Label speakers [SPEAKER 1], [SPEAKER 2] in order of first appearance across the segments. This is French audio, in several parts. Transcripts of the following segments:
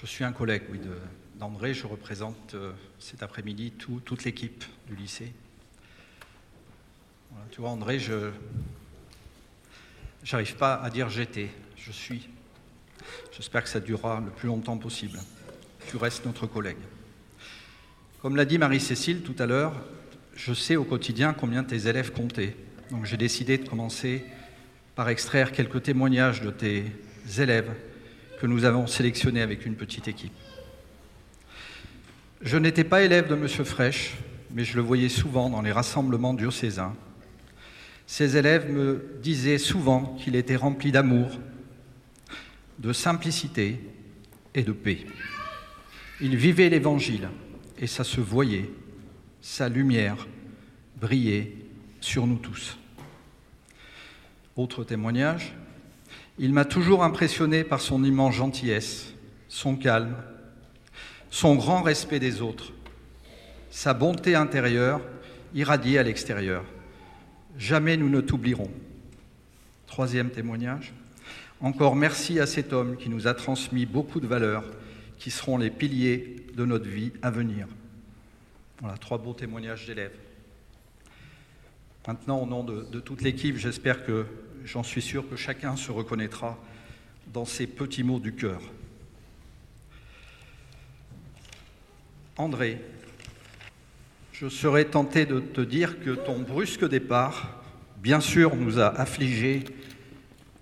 [SPEAKER 1] Je suis un collègue, d'André. Je représente euh, cet après-midi toute l'équipe du lycée. tu vois, André, je n'arrive pas à dire j'étais, je suis. J'espère que ça durera le plus longtemps possible. Tu restes notre collègue. Comme l'a dit Marie-Cécile tout à l'heure, je sais au quotidien combien tes élèves comptaient. Donc j'ai décidé de commencer par extraire quelques témoignages de tes élèves que nous avons sélectionnés avec une petite équipe. Je n'étais pas élève de M. Fraîche, mais je le voyais souvent dans les rassemblements diocésains. Ces élèves me disaient souvent qu'il était rempli d'amour, de simplicité et de paix. Il vivait l'Évangile et ça se voyait, sa lumière brillait sur nous tous. Autre témoignage, il m'a toujours impressionné par son immense gentillesse, son calme, son grand respect des autres, sa bonté intérieure irradiée à l'extérieur. Jamais nous ne t'oublierons. Troisième témoignage. Encore merci à cet homme qui nous a transmis beaucoup de valeurs qui seront les piliers de notre vie à venir. Voilà, trois beaux témoignages d'élèves. Maintenant, au nom de, toute l'équipe, j'espère que, j'en suis sûr, que chacun se reconnaîtra dans ces petits mots du cœur. André, je serais tenté de te dire que ton brusque départ, bien sûr, nous a affligés,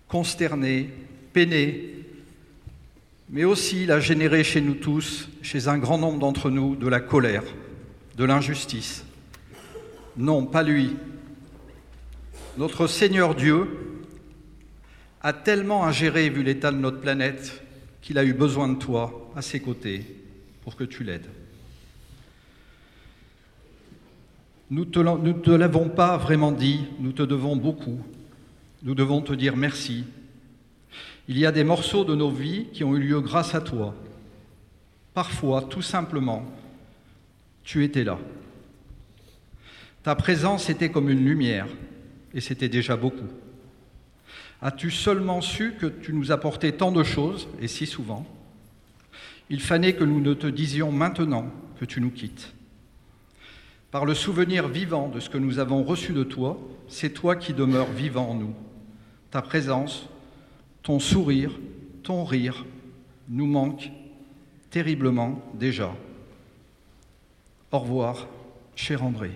[SPEAKER 1] consternés, peinés, mais aussi il a généré chez nous tous, chez un grand nombre d'entre nous, de la colère, de l'injustice. Non, pas lui, notre Seigneur Dieu a tellement ingéré, vu l'état de notre planète, qu'il a eu besoin de toi à ses côtés pour que tu l'aides. Nous ne te l'avons pas vraiment dit, nous te devons beaucoup. Nous devons te dire merci. Il y a des morceaux de nos vies qui ont eu lieu grâce à toi. Parfois, tout simplement, tu étais là. Ta présence était comme une lumière et c'était déjà beaucoup. As-tu seulement su que tu nous apportais tant de choses, et si souvent? Il fallait que nous ne te disions maintenant que tu nous quittes. Par le souvenir vivant de ce que nous avons reçu de toi, c'est toi qui demeures vivant en nous. Ta présence, ton sourire, ton rire nous manquent terriblement déjà. Au revoir, cher André.